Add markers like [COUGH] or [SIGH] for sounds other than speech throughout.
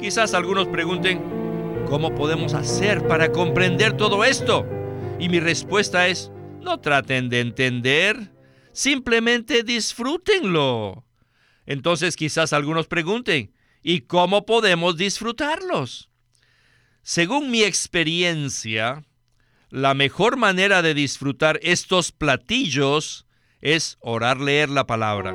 Quizás algunos pregunten, ¿cómo podemos hacer para comprender todo esto? Y mi respuesta es, no traten de entender, simplemente disfrútenlo. Entonces quizás algunos pregunten, ¿y cómo podemos disfrutarlos? Según mi experiencia, la mejor manera de disfrutar estos platillos es orar leer la palabra.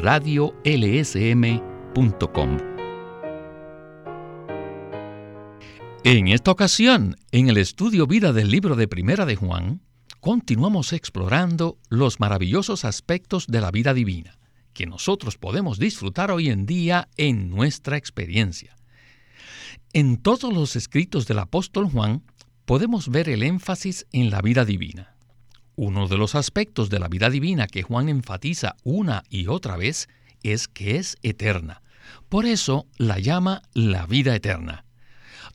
radiolsm.com. En esta ocasión, en el estudio vida del libro de Primera de Juan, continuamos explorando los maravillosos aspectos de la vida divina que nosotros podemos disfrutar hoy en día en nuestra experiencia. En todos los escritos del apóstol Juan podemos ver el énfasis en la vida divina. Uno de los aspectos de la vida divina que Juan enfatiza una y otra vez es que es eterna. Por eso la llama la vida eterna.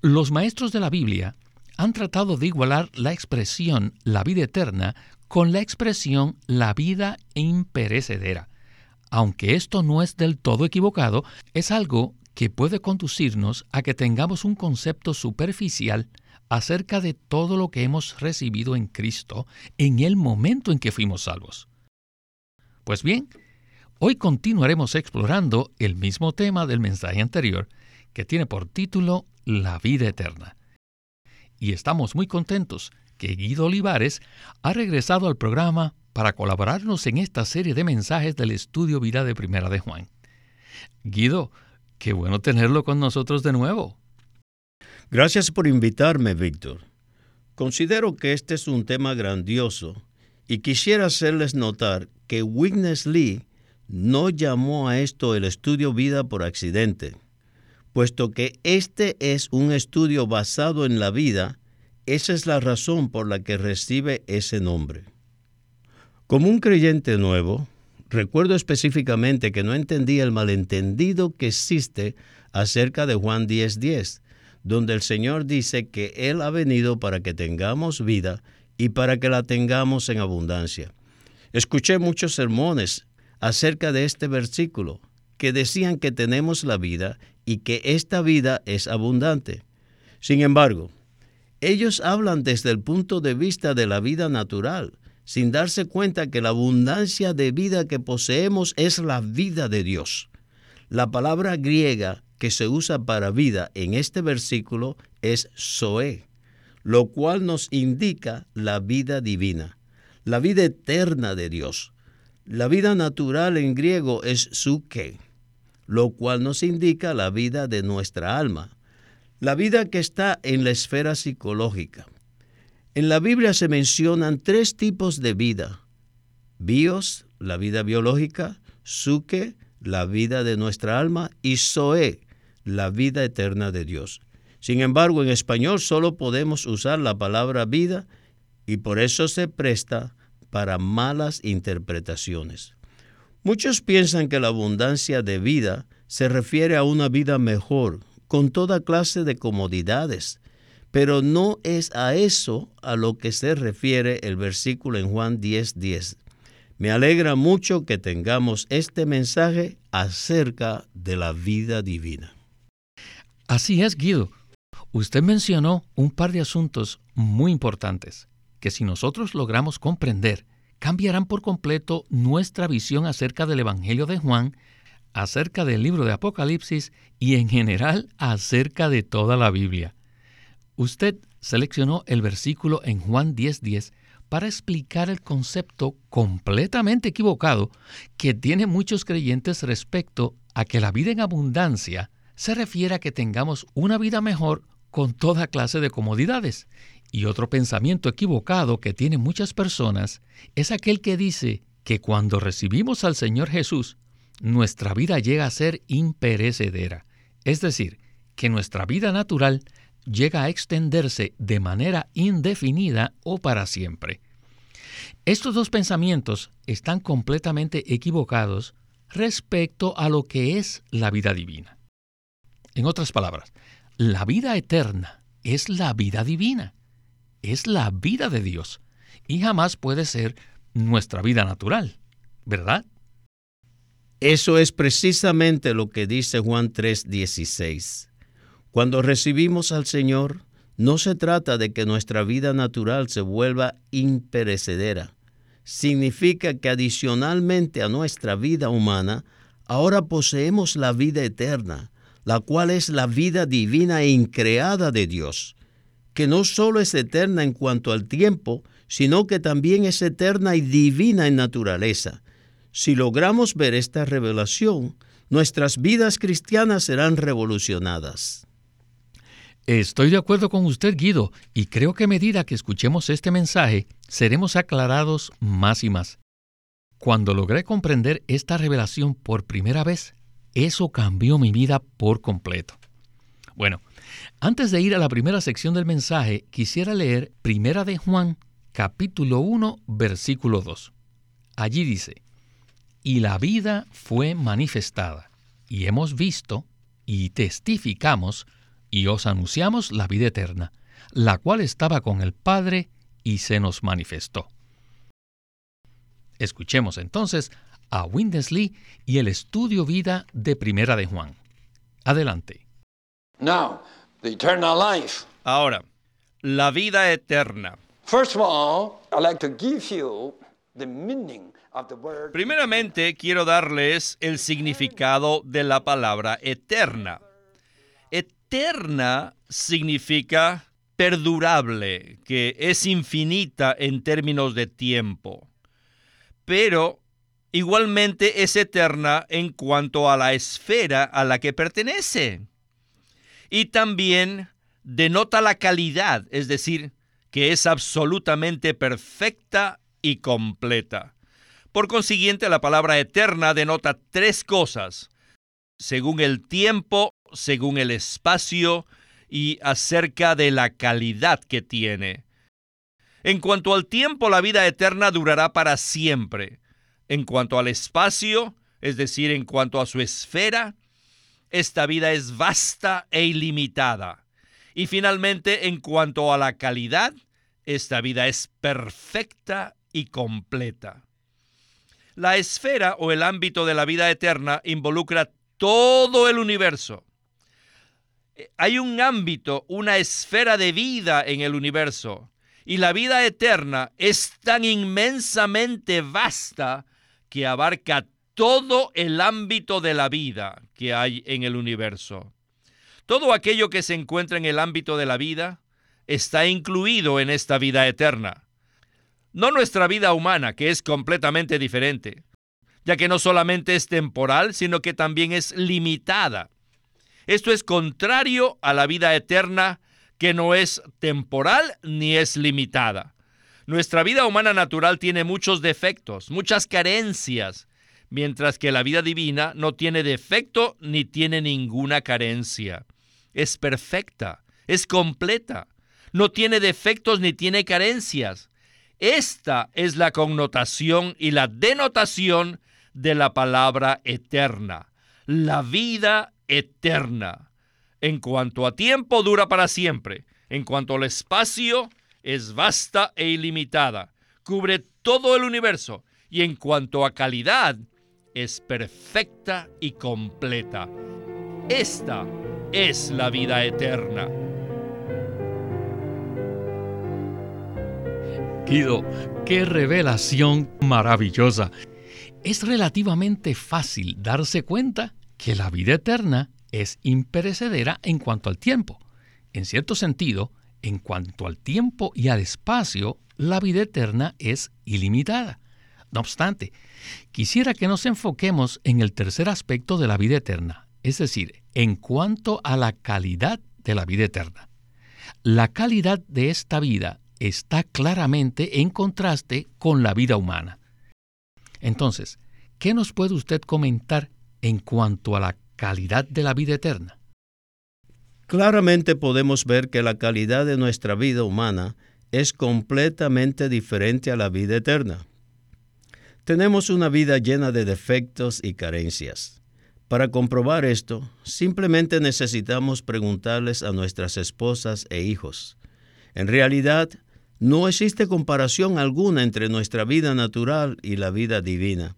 Los maestros de la Biblia han tratado de igualar la expresión la vida eterna con la expresión la vida imperecedera. Aunque esto no es del todo equivocado, es algo que puede conducirnos a que tengamos un concepto superficial acerca de todo lo que hemos recibido en Cristo en el momento en que fuimos salvos. Pues bien, hoy continuaremos explorando el mismo tema del mensaje anterior, que tiene por título La vida eterna. Y estamos muy contentos que Guido Olivares ha regresado al programa para colaborarnos en esta serie de mensajes del estudio Vida de Primera de Juan. Guido, qué bueno tenerlo con nosotros de nuevo. Gracias por invitarme, Víctor. Considero que este es un tema grandioso y quisiera hacerles notar que Witness Lee no llamó a esto el estudio vida por accidente, puesto que este es un estudio basado en la vida, esa es la razón por la que recibe ese nombre. Como un creyente nuevo, recuerdo específicamente que no entendía el malentendido que existe acerca de Juan 10:10, donde el Señor dice que Él ha venido para que tengamos vida y para que la tengamos en abundancia. Escuché muchos sermones acerca de este versículo que decían que tenemos la vida y que esta vida es abundante. Sin embargo, ellos hablan desde el punto de vista de la vida natural, sin darse cuenta que la abundancia de vida que poseemos es la vida de Dios. La palabra griega que se usa para vida en este versículo es Zoe, lo cual nos indica la vida divina, la vida eterna de Dios. La vida natural en griego es suke, lo cual nos indica la vida de nuestra alma, la vida que está en la esfera psicológica. En la Biblia se mencionan tres tipos de vida. Bios, la vida biológica, suke, la vida de nuestra alma, y zoe, la vida eterna de Dios. Sin embargo, en español solo podemos usar la palabra vida y por eso se presta para malas interpretaciones. Muchos piensan que la abundancia de vida se refiere a una vida mejor, con toda clase de comodidades, pero no es a eso a lo que se refiere el versículo en Juan 10:10. Me alegra mucho que tengamos este mensaje acerca de la vida divina. Así es, Guido. Usted mencionó un par de asuntos muy importantes que si nosotros logramos comprender, cambiarán por completo nuestra visión acerca del Evangelio de Juan, acerca del libro de Apocalipsis y en general acerca de toda la Biblia. Usted seleccionó el versículo en Juan 10:10 para explicar el concepto completamente equivocado que tienen muchos creyentes respecto a que la vida en abundancia se refiere a que tengamos una vida mejor con toda clase de comodidades. Y otro pensamiento equivocado que tienen muchas personas es aquel que dice que cuando recibimos al Señor Jesús, nuestra vida llega a ser imperecedera. Es decir, que nuestra vida natural llega a extenderse de manera indefinida o para siempre. Estos dos pensamientos están completamente equivocados respecto a lo que es la vida divina. En otras palabras, la vida eterna es la vida divina, es la vida de Dios y jamás puede ser nuestra vida natural, ¿verdad? Eso es precisamente lo que dice Juan 3:16. Cuando recibimos al Señor, no se trata de que nuestra vida natural se vuelva imperecedera. Significa que adicionalmente a nuestra vida humana, ahora poseemos la vida eterna, la cual es la vida divina e increada de Dios, que no solo es eterna en cuanto al tiempo, sino que también es eterna y divina en naturaleza. Si logramos ver esta revelación, nuestras vidas cristianas serán revolucionadas. Estoy de acuerdo con usted, Guido, y creo que a medida que escuchemos este mensaje, seremos aclarados más y más. Cuando logré comprender esta revelación por primera vez, eso cambió mi vida por completo. Bueno, antes de ir a la primera sección del mensaje, quisiera leer Primera de Juan capítulo 1, versículo 2. Allí dice, y la vida fue manifestada, y hemos visto, y testificamos, y os anunciamos la vida eterna, la cual estaba con el Padre y se nos manifestó. Escuchemos entonces a Windesley y el estudio vida de Primera de Juan. Adelante. Ahora, la vida eterna. Primeramente, quiero darles el significado de la palabra eterna. Eterna significa perdurable, que es infinita en términos de tiempo, pero igualmente es eterna en cuanto a la esfera a la que pertenece. Y también denota la calidad, es decir, que es absolutamente perfecta y completa. Por consiguiente, la palabra eterna denota tres cosas, según el tiempo, según el espacio y acerca de la calidad que tiene. En cuanto al tiempo, la vida eterna durará para siempre. En cuanto al espacio, es decir, en cuanto a su esfera, esta vida es vasta e ilimitada. Y finalmente, en cuanto a la calidad, esta vida es perfecta y completa. La esfera o el ámbito de la vida eterna involucra todo el universo. Hay un ámbito, una esfera de vida en el universo. Y la vida eterna es tan inmensamente vasta que abarca todo el ámbito de la vida que hay en el universo. Todo aquello que se encuentra en el ámbito de la vida está incluido en esta vida eterna. No nuestra vida humana, que es completamente diferente, ya que no solamente es temporal, sino que también es limitada. Esto es contrario a la vida eterna, que no es temporal ni es limitada. Nuestra vida humana natural tiene muchos defectos, muchas carencias, mientras que la vida divina no tiene defecto ni tiene ninguna carencia. Es perfecta, es completa, no tiene defectos ni tiene carencias. Esta es la connotación y la denotación de la palabra eterna, la vida eterna. En cuanto a tiempo, dura para siempre. En cuanto al espacio, es vasta e ilimitada. Cubre todo el universo. Y en cuanto a calidad, es perfecta y completa. Esta es la vida eterna. Guido, qué revelación maravillosa. Es relativamente fácil darse cuenta que la vida eterna es imperecedera en cuanto al tiempo. En cierto sentido, en cuanto al tiempo y al espacio, la vida eterna es ilimitada. No obstante, quisiera que nos enfoquemos en el tercer aspecto de la vida eterna, es decir, en cuanto a la calidad de la vida eterna. La calidad de esta vida está claramente en contraste con la vida humana. Entonces, ¿qué nos puede usted comentar en cuanto a la calidad de la vida eterna? Claramente podemos ver que la calidad de nuestra vida humana es completamente diferente a la vida eterna. Tenemos una vida llena de defectos y carencias. Para comprobar esto, simplemente necesitamos preguntarles a nuestras esposas e hijos. En realidad, no existe comparación alguna entre nuestra vida natural y la vida divina.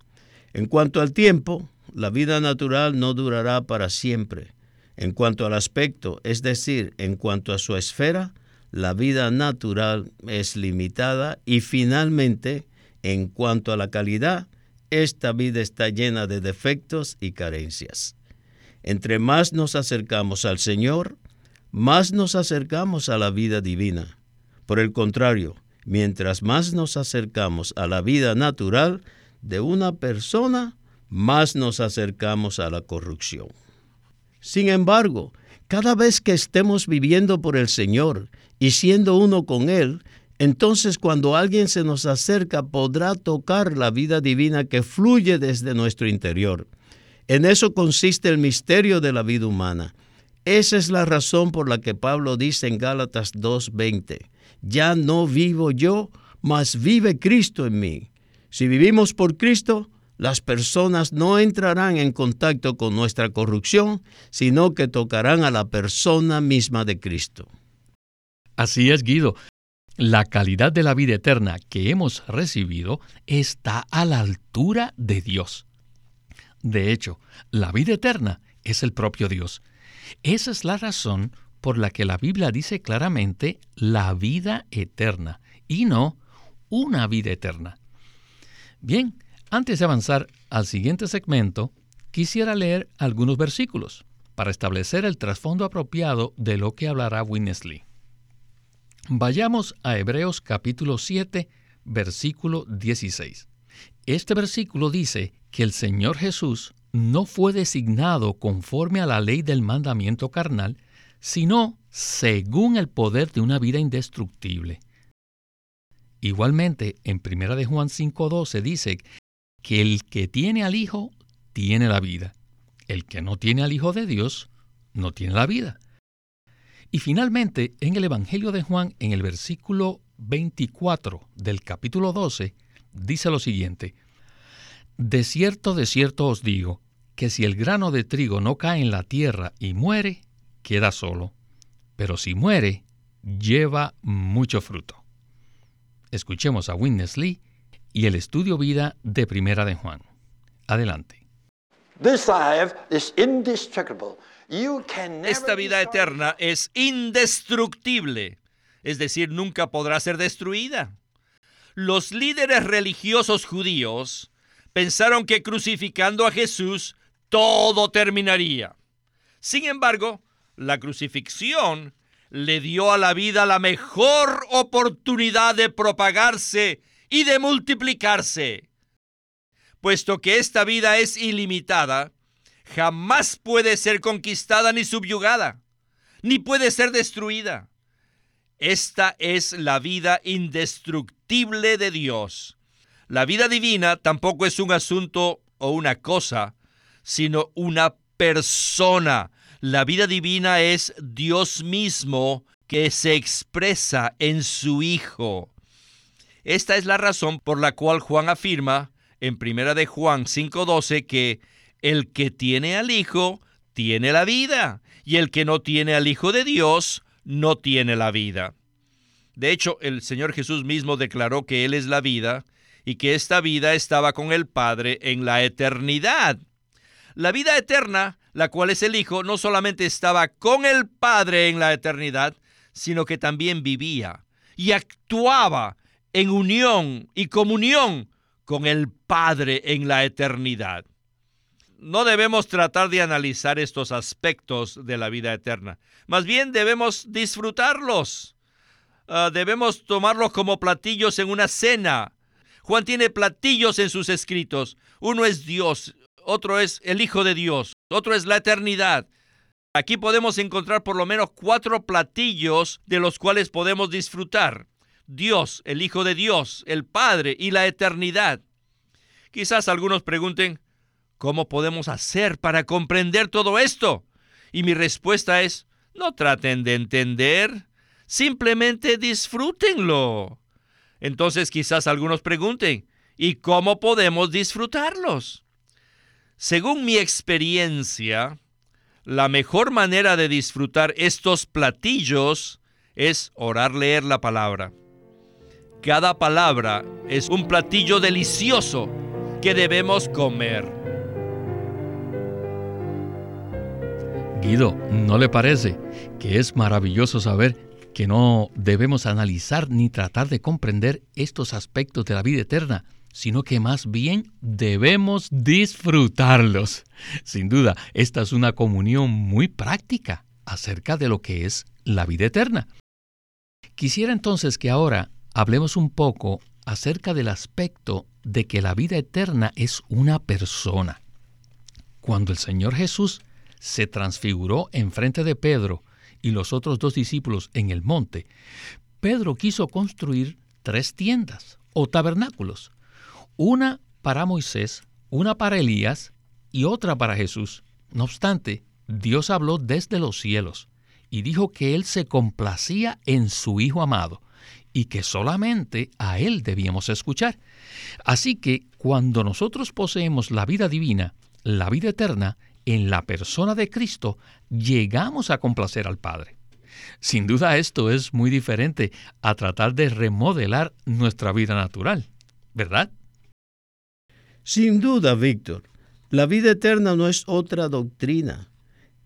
En cuanto al tiempo, la vida natural no durará para siempre. En cuanto al aspecto, es decir, en cuanto a su esfera, la vida natural es limitada y finalmente, en cuanto a la calidad, esta vida está llena de defectos y carencias. Entre más nos acercamos al Señor, más nos acercamos a la vida divina. Por el contrario, mientras más nos acercamos a la vida natural de una persona, más nos acercamos a la corrupción. Sin embargo, cada vez que estemos viviendo por el Señor y siendo uno con Él, entonces cuando alguien se nos acerca podrá tocar la vida divina que fluye desde nuestro interior. En eso consiste el misterio de la vida humana. Esa es la razón por la que Pablo dice en Gálatas 2:20, ya no vivo yo, mas vive Cristo en mí. Si vivimos por Cristo, las personas no entrarán en contacto con nuestra corrupción, sino que tocarán a la persona misma de Cristo. Así es, Guido. La calidad de la vida eterna que hemos recibido está a la altura de Dios. De hecho, la vida eterna es el propio Dios. Esa es la razón por la que la Biblia dice claramente la vida eterna y no una vida eterna. Bien, antes de avanzar al siguiente segmento, quisiera leer algunos versículos para establecer el trasfondo apropiado de lo que hablará Winnesley. Vayamos a Hebreos capítulo 7, versículo 16. Este versículo dice que el Señor Jesús no fue designado conforme a la ley del mandamiento carnal, sino según el poder de una vida indestructible. Igualmente, en 1 de Juan 5:12 dice que el que tiene al Hijo tiene la vida. El que no tiene al Hijo de Dios no tiene la vida. Y finalmente, en el Evangelio de Juan, en el versículo 24 del capítulo 12, dice lo siguiente, De cierto, de cierto os digo, que si el grano de trigo no cae en la tierra y muere, queda solo, pero si muere, lleva mucho fruto. Escuchemos a Witness Lee y el estudio vida de Primera de Juan. Adelante. Esta vida eterna es indestructible, es decir, nunca podrá ser destruida. Los líderes religiosos judíos pensaron que crucificando a Jesús todo terminaría. Sin embargo, la crucifixión le dio a la vida la mejor oportunidad de propagarse y de multiplicarse. Puesto que esta vida es ilimitada, jamás puede ser conquistada ni subyugada, ni puede ser destruida. Esta es la vida indestructible de Dios. La vida divina tampoco es un asunto o una cosa, sino una persona. La vida divina es Dios mismo que se expresa en su Hijo. Esta es la razón por la cual Juan afirma en 1 de Juan 5:12 que el que tiene al Hijo tiene la vida, y el que no tiene al Hijo de Dios no tiene la vida. De hecho, el Señor Jesús mismo declaró que Él es la vida y que esta vida estaba con el Padre en la eternidad. La vida eterna, la cual es el Hijo, no solamente estaba con el Padre en la eternidad, sino que también vivía y actuaba en unión y comunión con el Padre en la eternidad no debemos tratar de analizar estos aspectos de la vida eterna. Más bien debemos disfrutarlos. Ah, debemos tomarlos como platillos en una cena. Juan tiene platillos en sus escritos. Uno es Dios, otro es el Hijo de Dios, otro es la eternidad. Aquí podemos encontrar por lo menos cuatro platillos de los cuales podemos disfrutar. Dios, el Hijo de Dios, el Padre y la eternidad. Quizás algunos pregunten, ¿Cómo podemos hacer para comprender todo esto? Y mi respuesta es, No traten de entender, simplemente disfrútenlo. Entonces quizás algunos pregunten, ¿y cómo podemos disfrutarlos? Según mi experiencia, la mejor manera de disfrutar estos platillos es orar leer la palabra. Cada palabra es un platillo delicioso que debemos comer. Guido, ¿no le parece que es maravilloso saber que no debemos analizar ni tratar de comprender estos aspectos de la vida eterna, sino que más bien debemos disfrutarlos? Sin duda, esta es una comunión muy práctica acerca de lo que es la vida eterna. Quisiera entonces que ahora hablemos un poco acerca del aspecto de que la vida eterna es una persona. Cuando el Señor Jesús se transfiguró en frente de Pedro y los otros dos discípulos en el monte, Pedro quiso construir tres tiendas o tabernáculos, una para Moisés, una para Elías y otra para Jesús. No obstante, Dios habló desde los cielos y dijo que Él se complacía en su Hijo amado y que solamente a Él debíamos escuchar. Así que cuando nosotros poseemos la vida divina, la vida eterna, en la persona de Cristo, llegamos a complacer al Padre. Sin duda esto es muy diferente a tratar de remodelar nuestra vida natural, ¿verdad? Sin duda, Víctor. La vida eterna no es otra doctrina.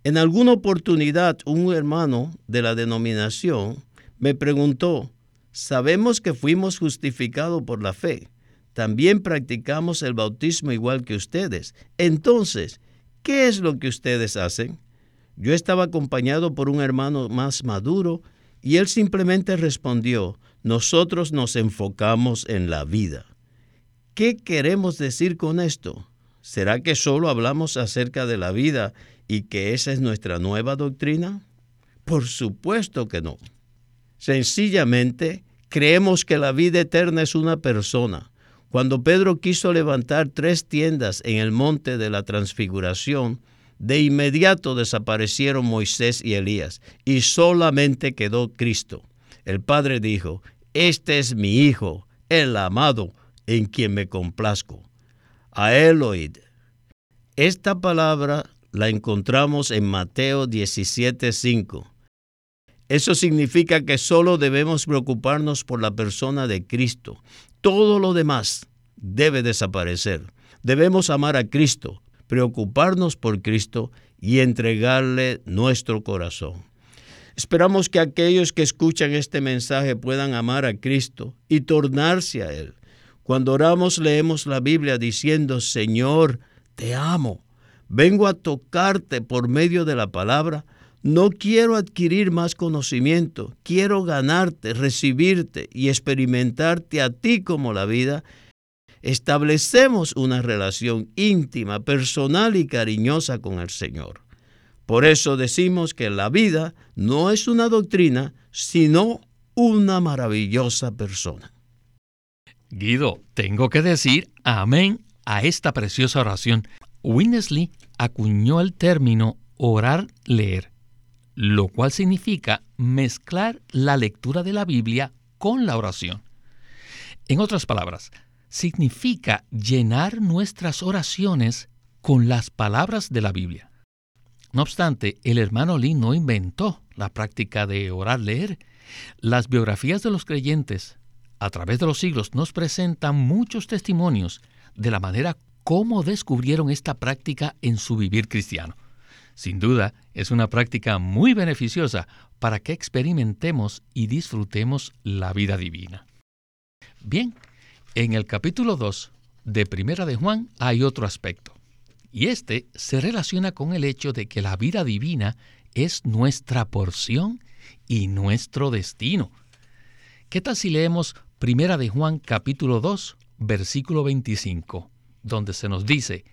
En alguna oportunidad un hermano de la denominación me preguntó, sabemos que fuimos justificados por la fe, también practicamos el bautismo igual que ustedes. Entonces, ¿qué es lo que ustedes hacen? Yo estaba acompañado por un hermano más maduro y él simplemente respondió, nosotros nos enfocamos en la vida. ¿Qué queremos decir con esto? ¿Será que solo hablamos acerca de la vida y que esa es nuestra nueva doctrina? Por supuesto que no. Sencillamente, creemos que la vida eterna es una persona. Cuando Pedro quiso levantar tres tiendas en el monte de la transfiguración, de inmediato desaparecieron Moisés y Elías, y solamente quedó Cristo. El Padre dijo, Este es mi Hijo, el amado, en quien me complazco. A él oíd. Esta palabra la encontramos en Mateo 17:5. Eso significa que solo debemos preocuparnos por la persona de Cristo. Todo lo demás debe desaparecer. Debemos amar a Cristo, preocuparnos por Cristo y entregarle nuestro corazón. Esperamos que aquellos que escuchan este mensaje puedan amar a Cristo y tornarse a Él. Cuando oramos leemos la Biblia diciendo, Señor, te amo vengo a tocarte por medio de la palabra. No quiero adquirir más conocimiento, quiero ganarte, recibirte y experimentarte a ti como la vida. Establecemos una relación íntima, personal y cariñosa con el Señor. Por eso decimos que la vida no es una doctrina, sino una maravillosa persona. Guido, tengo que decir amén a esta preciosa oración. Winnesley acuñó el término orar-leer, lo cual significa mezclar la lectura de la Biblia con la oración. En otras palabras, significa llenar nuestras oraciones con las palabras de la Biblia. No obstante, el hermano Lee no inventó la práctica de orar-leer. Las biografías de los creyentes a través de los siglos nos presentan muchos testimonios de la manera cómo descubrieron esta práctica en su vivir cristiano. Sin duda, es una práctica muy beneficiosa para que experimentemos y disfrutemos la vida divina. Bien, en el capítulo 2 de Primera de Juan hay otro aspecto, y este se relaciona con el hecho de que la vida divina es nuestra porción y nuestro destino. ¿Qué tal si leemos Primera de Juan capítulo 2, versículo 25? donde se nos dice,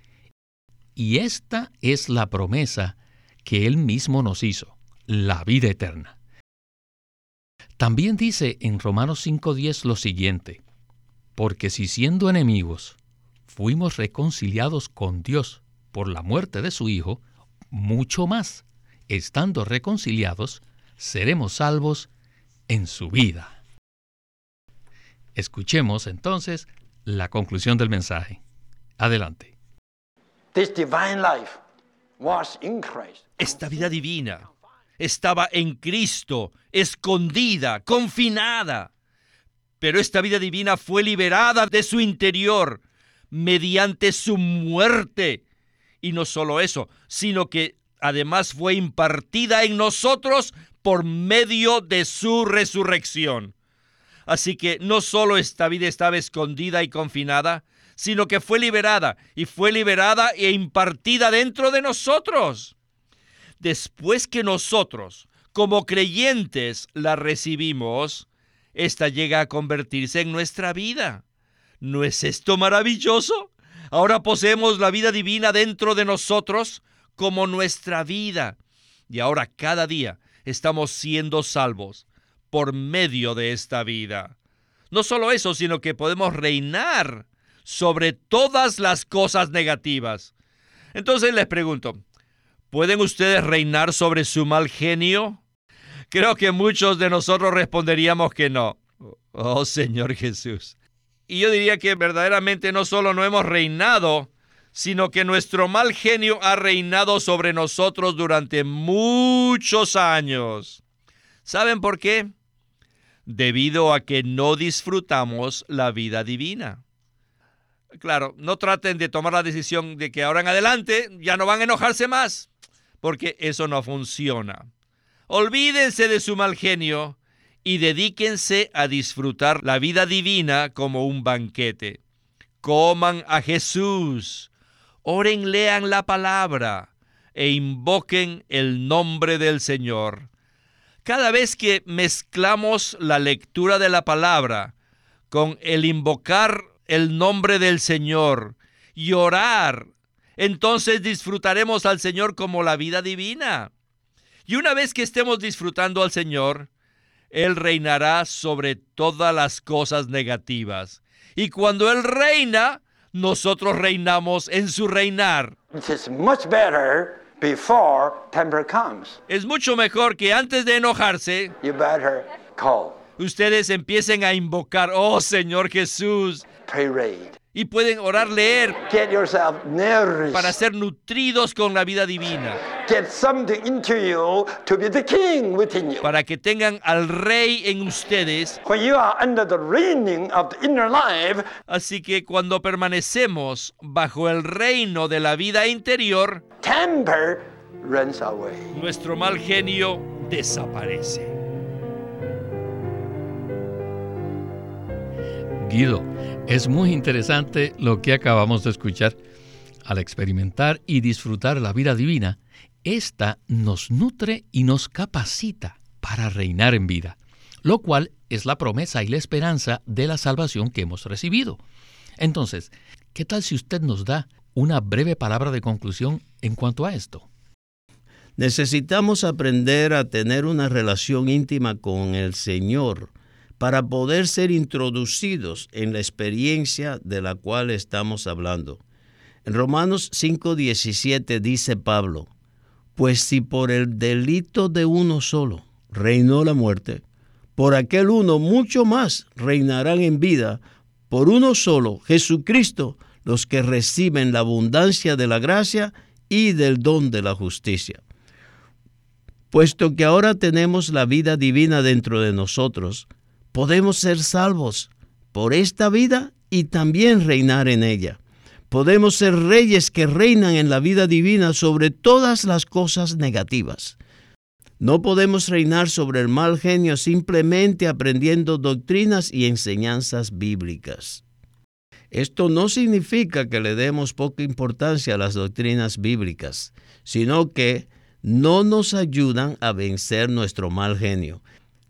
y esta es la promesa que Él mismo nos hizo, la vida eterna. También dice en Romanos 5.10 lo siguiente, porque si siendo enemigos fuimos reconciliados con Dios por la muerte de su Hijo, mucho más, estando reconciliados, seremos salvos en su vida. Escuchemos entonces la conclusión del mensaje. Adelante. Esta vida divina estaba en Cristo, escondida, confinada. Pero esta vida divina fue liberada de su interior mediante su muerte. Y no solo eso, sino que además fue impartida en nosotros por medio de su resurrección. Así que no solo esta vida estaba escondida y confinada, sino que fue liberada y fue liberada e impartida dentro de nosotros. Después que nosotros, como creyentes, la recibimos, esta llega a convertirse en nuestra vida. ¿No es esto maravilloso? Ahora poseemos la vida divina dentro de nosotros como nuestra vida. Y ahora cada día estamos siendo salvos por medio de esta vida. No solo eso, sino que podemos reinar sobre todas las cosas negativas. Entonces les pregunto, ¿pueden ustedes reinar sobre su mal genio? Creo que muchos de nosotros responderíamos que no. Oh Señor Jesús. Y yo diría que verdaderamente no solo no hemos reinado, sino que nuestro mal genio ha reinado sobre nosotros durante muchos años. ¿Saben por qué? Debido a que no disfrutamos la vida divina. Claro, no traten de tomar la decisión de que ahora en adelante ya no van a enojarse más, porque eso no funciona. Olvídense de su mal genio y dedíquense a disfrutar la vida divina como un banquete. Coman a Jesús, oren, lean la palabra e invoquen el nombre del Señor. Cada vez que mezclamos la lectura de la palabra con el invocar el nombre del Señor y orar, entonces disfrutaremos al Señor como la vida divina. Y una vez que estemos disfrutando al Señor, él reinará sobre todas las cosas negativas. Y cuando Él reina, nosotros reinamos en su reinar. Es mucho mejor que antes de enojarse, ustedes empiecen a invocar, oh Señor Jesús, y pueden orar, leer para ser nutridos con la vida divina. Para que tengan al rey en ustedes. Así que cuando permanecemos bajo el reino de la vida interior, nuestro mal genio desaparece. Guido, es muy interesante lo que acabamos de escuchar. Al experimentar y disfrutar la vida divina, esta nos nutre y nos capacita para reinar en vida, lo cual es la promesa y la esperanza de la salvación que hemos recibido. Entonces, ¿qué tal si usted nos da una breve palabra de conclusión en cuanto a esto? Necesitamos aprender a tener una relación íntima con el Señor para poder ser introducidos en la experiencia de la cual estamos hablando. En Romanos 5:17 dice Pablo, pues si por el delito de uno solo reinó la muerte, por aquel uno mucho más reinarán en vida, por uno solo, Jesucristo, los que reciben la abundancia de la gracia y del don de la justicia. Puesto que ahora tenemos la vida divina dentro de nosotros, podemos ser salvos por esta vida y también reinar en ella. Podemos ser reyes que reinan en la vida divina sobre todas las cosas negativas. No podemos reinar sobre el mal genio simplemente aprendiendo doctrinas y enseñanzas bíblicas. Esto no significa que le demos poca importancia a las doctrinas bíblicas, sino que no nos ayudan a vencer nuestro mal genio.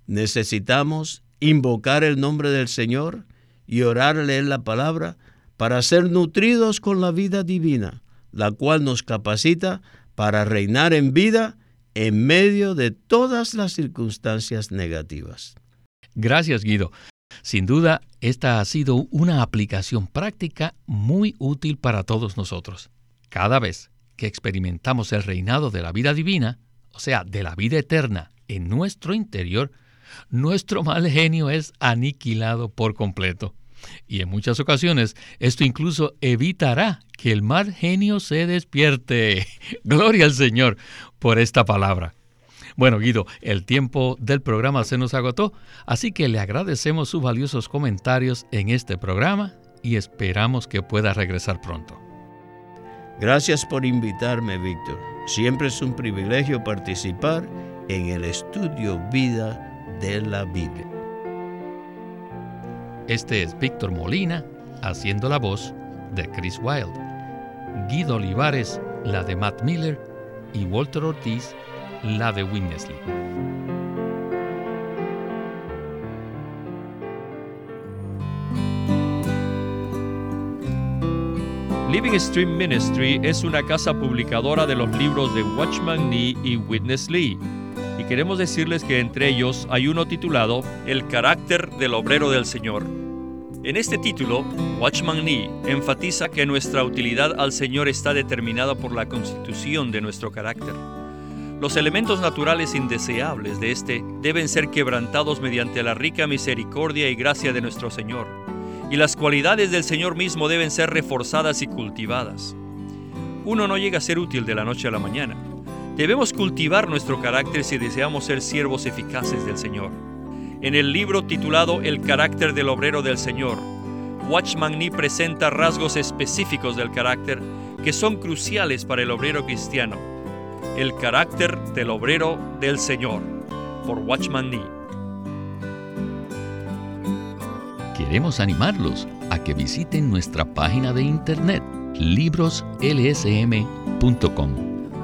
Necesitamos invocar el nombre del Señor y orarle en la palabra para ser nutridos con la vida divina, la cual nos capacita para reinar en vida en medio de todas las circunstancias negativas. Gracias, Guido. Sin duda, esta ha sido una aplicación práctica muy útil para todos nosotros. Cada vez que experimentamos el reinado de la vida divina, o sea, de la vida eterna en nuestro interior, nuestro mal genio es aniquilado por completo. Y en muchas ocasiones esto incluso evitará que el mal genio se despierte. [LAUGHS] Gloria al Señor por esta palabra. Bueno, Guido, el tiempo del programa se nos agotó, así que le agradecemos sus valiosos comentarios en este programa y esperamos que pueda regresar pronto. Gracias por invitarme, Víctor. Siempre es un privilegio participar en el estudio vida de la Biblia. Este es Víctor Molina haciendo la voz de Chris Wilde, Guido Olivares la de Matt Miller y Walter Ortiz la de Winnesley. Living Stream Ministry es una casa publicadora de los libros de Watchman Nee y Witness Lee. Y queremos decirles que entre ellos hay uno titulado El carácter del obrero del Señor. En este título, Watchman Nee enfatiza que nuestra utilidad al Señor está determinada por la constitución de nuestro carácter. Los elementos naturales indeseables de este deben ser quebrantados mediante la rica misericordia y gracia de nuestro Señor, y las cualidades del Señor mismo deben ser reforzadas y cultivadas. Uno no llega a ser útil de la noche a la mañana. Debemos cultivar nuestro carácter si deseamos ser siervos eficaces del Señor. En el libro titulado El carácter del obrero del Señor, Watchman Nee presenta rasgos específicos del carácter que son cruciales para el obrero cristiano el carácter del obrero del Señor, por Watchman Nee. Queremos animarlos a que visiten nuestra página de internet libroslsm.com.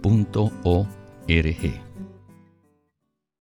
punto o r g